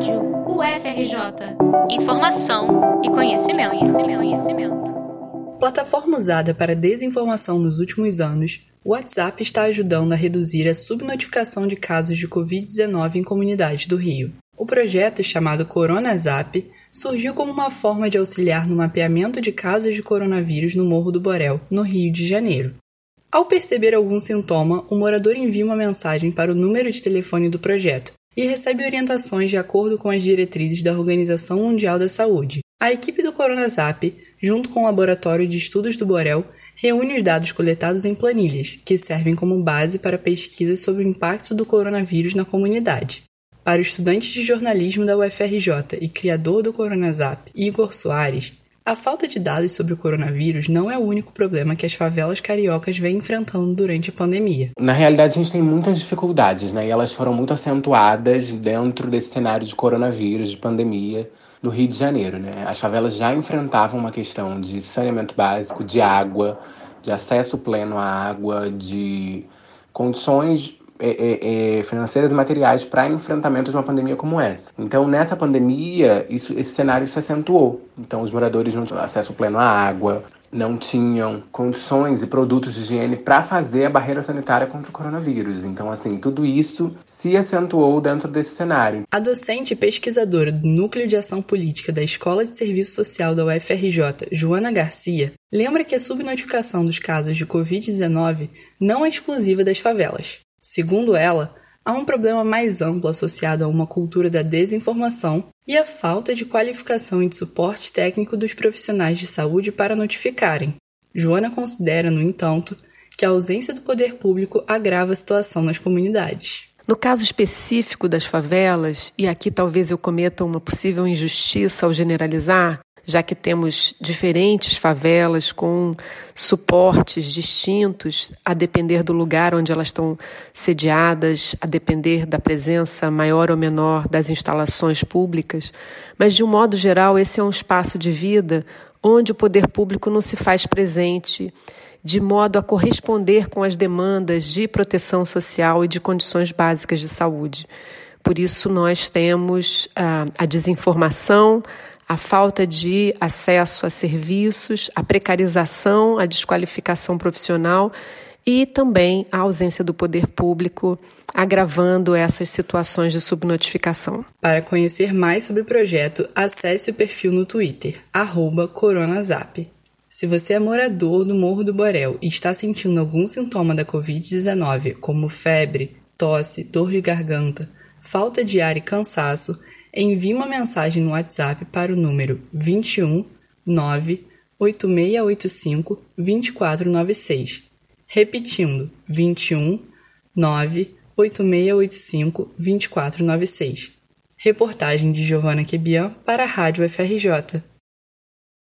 Rádio UFRJ. Informação e conhecimento, conhecimento, conhecimento. Plataforma usada para desinformação nos últimos anos, o WhatsApp está ajudando a reduzir a subnotificação de casos de Covid-19 em comunidades do Rio. O projeto, chamado CoronaZap, surgiu como uma forma de auxiliar no mapeamento de casos de coronavírus no Morro do Borel, no Rio de Janeiro. Ao perceber algum sintoma, o morador envia uma mensagem para o número de telefone do projeto e recebe orientações de acordo com as diretrizes da Organização Mundial da Saúde. A equipe do CoronaZap, junto com o Laboratório de Estudos do Borel, reúne os dados coletados em planilhas, que servem como base para pesquisas sobre o impacto do coronavírus na comunidade. Para o estudante de jornalismo da UFRJ e criador do CoronaZap, Igor Soares, a falta de dados sobre o coronavírus não é o único problema que as favelas cariocas vêm enfrentando durante a pandemia. Na realidade, a gente tem muitas dificuldades, né? E elas foram muito acentuadas dentro desse cenário de coronavírus, de pandemia do Rio de Janeiro, né? As favelas já enfrentavam uma questão de saneamento básico, de água, de acesso pleno à água, de condições é, é, é, financeiras e materiais para enfrentamento de uma pandemia como essa. Então, nessa pandemia, isso, esse cenário se acentuou. Então, os moradores não tinham acesso pleno à água, não tinham condições e produtos de higiene para fazer a barreira sanitária contra o coronavírus. Então, assim, tudo isso se acentuou dentro desse cenário. A docente e pesquisadora do Núcleo de Ação Política da Escola de Serviço Social da UFRJ, Joana Garcia, lembra que a subnotificação dos casos de Covid-19 não é exclusiva das favelas. Segundo ela, há um problema mais amplo associado a uma cultura da desinformação e a falta de qualificação e de suporte técnico dos profissionais de saúde para notificarem. Joana considera, no entanto, que a ausência do poder público agrava a situação nas comunidades. No caso específico das favelas, e aqui talvez eu cometa uma possível injustiça ao generalizar, já que temos diferentes favelas com suportes distintos, a depender do lugar onde elas estão sediadas, a depender da presença maior ou menor das instalações públicas. Mas, de um modo geral, esse é um espaço de vida onde o poder público não se faz presente de modo a corresponder com as demandas de proteção social e de condições básicas de saúde. Por isso, nós temos a, a desinformação, a falta de acesso a serviços, a precarização, a desqualificação profissional e também a ausência do poder público, agravando essas situações de subnotificação. Para conhecer mais sobre o projeto, acesse o perfil no Twitter, coronazap. Se você é morador do Morro do Borel e está sentindo algum sintoma da Covid-19, como febre, tosse, dor de garganta, falta de ar e cansaço, envie uma mensagem no WhatsApp para o número 21 98685 2496. Repetindo, 21 98685 2496. Reportagem de Giovana Quebian para a Rádio FRJ.